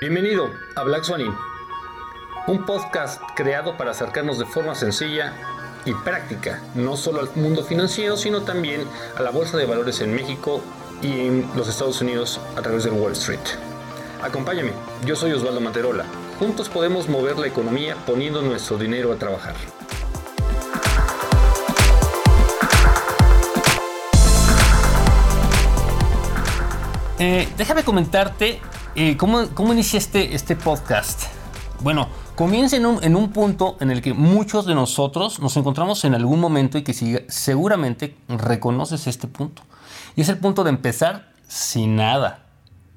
Bienvenido a Black Swanny, un podcast creado para acercarnos de forma sencilla y práctica, no solo al mundo financiero, sino también a la bolsa de valores en México y en los Estados Unidos a través de Wall Street. Acompáñame, yo soy Osvaldo Materola. Juntos podemos mover la economía poniendo nuestro dinero a trabajar. Eh, déjame comentarte eh, ¿cómo, ¿cómo, inicia este, podcast. Bueno, comienza en un, en un, punto en el que muchos de nosotros nos encontramos en algún momento y que seguramente reconoces este punto. Y es el punto de empezar sin nada.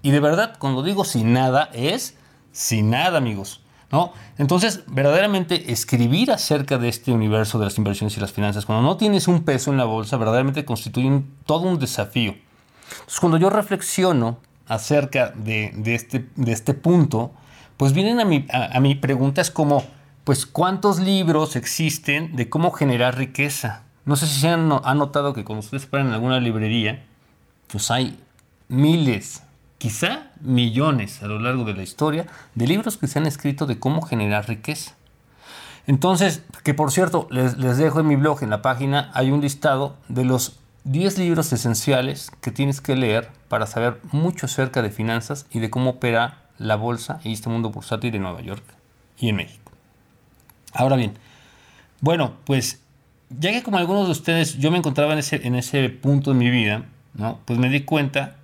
Y de verdad, cuando digo sin nada, es sin nada, amigos. ¿no? Entonces, verdaderamente escribir acerca de este universo de las inversiones y las finanzas, cuando no tienes un peso en la bolsa, verdaderamente constituye todo un desafío. Entonces, cuando yo reflexiono acerca de, este, de este, punto, pues vienen a mi, a, preguntas como, pues, ¿cuántos libros existen de cómo generar riqueza? No sé si se han, notado que cuando ustedes paran en alguna librería, pues hay miles, quizá millones a lo largo de la historia de libros que se han escrito de cómo generar riqueza. Entonces, que por cierto, les, les dejo en mi blog, en la página, hay un listado de los 10 libros esenciales que tienes que leer para saber mucho acerca de finanzas y de cómo opera la bolsa y este mundo bursátil de Nueva York y en México. Ahora bien, bueno, pues ya que como algunos de ustedes yo me encontraba en ese, en ese punto de mi vida, ¿no? pues me di cuenta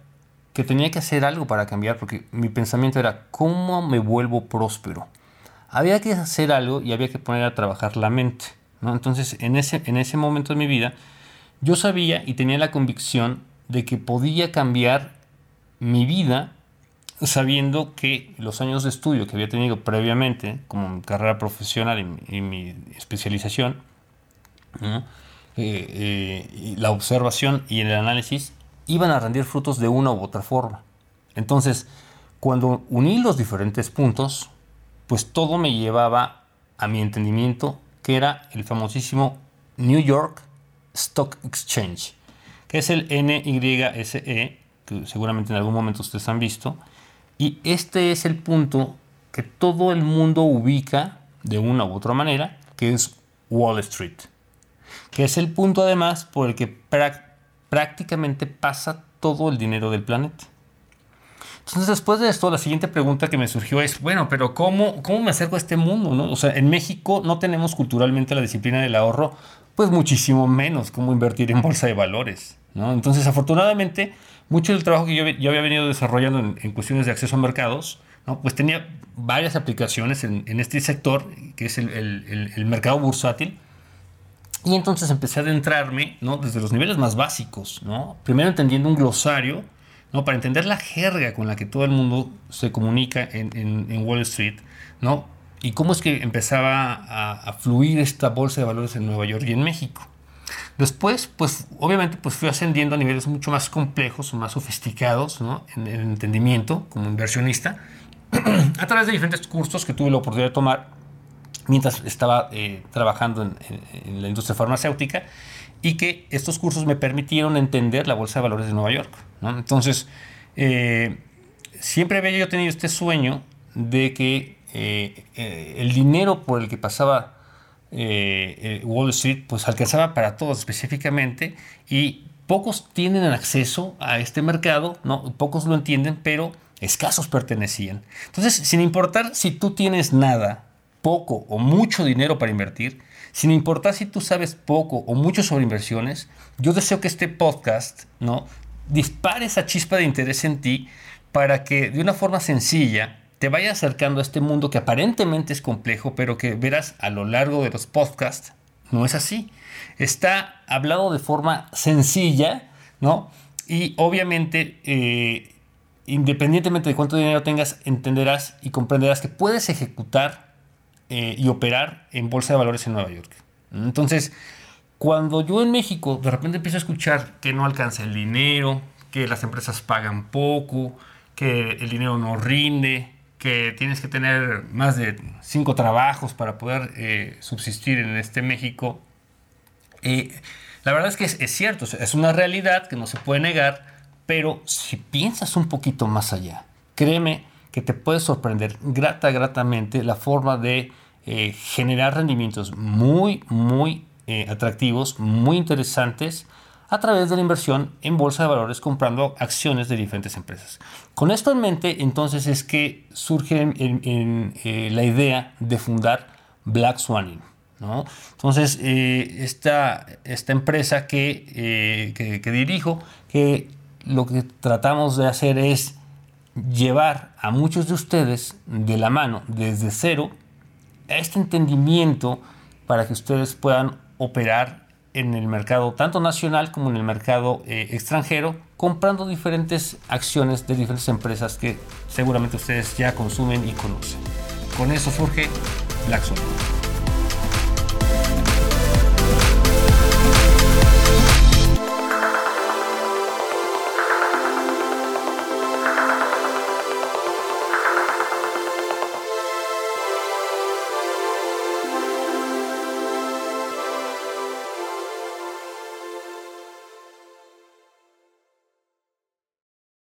que tenía que hacer algo para cambiar porque mi pensamiento era, ¿cómo me vuelvo próspero? Había que hacer algo y había que poner a trabajar la mente. ¿no? Entonces, en ese, en ese momento de mi vida, yo sabía y tenía la convicción de que podía cambiar mi vida sabiendo que los años de estudio que había tenido previamente, como carrera profesional y, mi especialización, eh, eh, la observación y el análisis iban a rendir frutos de una u otra forma. Entonces, cuando uní los diferentes puntos, pues todo me llevaba a mi entendimiento que era el famosísimo New York Stock Exchange, que es el NYSE, que seguramente en algún momento ustedes han visto. Y este es el punto que todo el mundo ubica de una u otra manera, que es Wall Street, que es el punto además por el que prácticamente pasa todo el dinero del planeta. Entonces, después de esto, la siguiente pregunta que me surgió es, bueno, pero ¿cómo, cómo me acerco a este mundo? ¿no? O sea, en México no tenemos culturalmente la disciplina del ahorro pues muchísimo menos cómo invertir en bolsa de valores. ¿no? Entonces, afortunadamente, mucho del trabajo que yo, yo había venido desarrollando en, cuestiones de acceso a mercados, ¿no? pues tenía varias aplicaciones en, en este sector, que es el, el, el, mercado bursátil. Y entonces empecé a adentrarme ¿no? desde los niveles más básicos, ¿no? primero entendiendo un glosario, ¿no? para entender la jerga con la que todo el mundo se comunica en, en, Wall Street, ¿no? y cómo es que empezaba a, fluir esta bolsa de valores en Nueva York y en México. Después, pues obviamente pues fui ascendiendo a niveles mucho más complejos, más sofisticados ¿no? en el entendimiento como inversionista, a través de diferentes cursos que tuve la oportunidad de tomar mientras estaba eh, trabajando en, la industria farmacéutica y que estos cursos me permitieron entender la bolsa de valores de Nueva York. Entonces, eh, siempre había yo tenido este sueño de que eh, eh, el dinero por el que pasaba Wall Street pues alcanzaba para todos específicamente y pocos tienen acceso a este mercado, ¿no? pocos lo entienden, pero escasos pertenecían. Entonces, sin importar si tú tienes nada, poco o mucho dinero para invertir, sin importar si tú sabes poco o mucho sobre inversiones, yo deseo que este podcast ¿no? dispare esa chispa de interés en ti para que de una forma sencilla te vaya acercando a este mundo que aparentemente es complejo, pero que verás a lo largo de los podcasts, no es así. Está hablado de forma sencilla, ¿no? Y obviamente, eh, independientemente de cuánto dinero tengas, entenderás y comprenderás que puedes ejecutar eh, y operar en bolsa de valores en Nueva York. Entonces, cuando yo en México de repente empiezo a escuchar que no alcanza el dinero, que las empresas pagan poco, que el dinero no rinde, que tienes que tener más de cinco trabajos para poder eh, subsistir en este México. Y la verdad es que es, cierto, es una realidad que no se puede negar, pero si piensas un poquito más allá, créeme que te puede sorprender grata, gratamente la forma de eh, generar rendimientos muy, muy eh, atractivos, muy interesantes a través de la inversión en bolsa de valores comprando acciones de diferentes empresas. Con esto en mente, entonces es que surge eh, la idea de fundar Black Swan. ¿no? Entonces, esta, esta, empresa que, que, que dirijo, que lo que tratamos de hacer es llevar a muchos de ustedes de la mano desde cero este entendimiento para que ustedes puedan operar en el mercado tanto nacional como en el mercado eh, extranjero comprando diferentes acciones de diferentes empresas que seguramente ustedes ya consumen y conocen. Con eso surge Blackstone.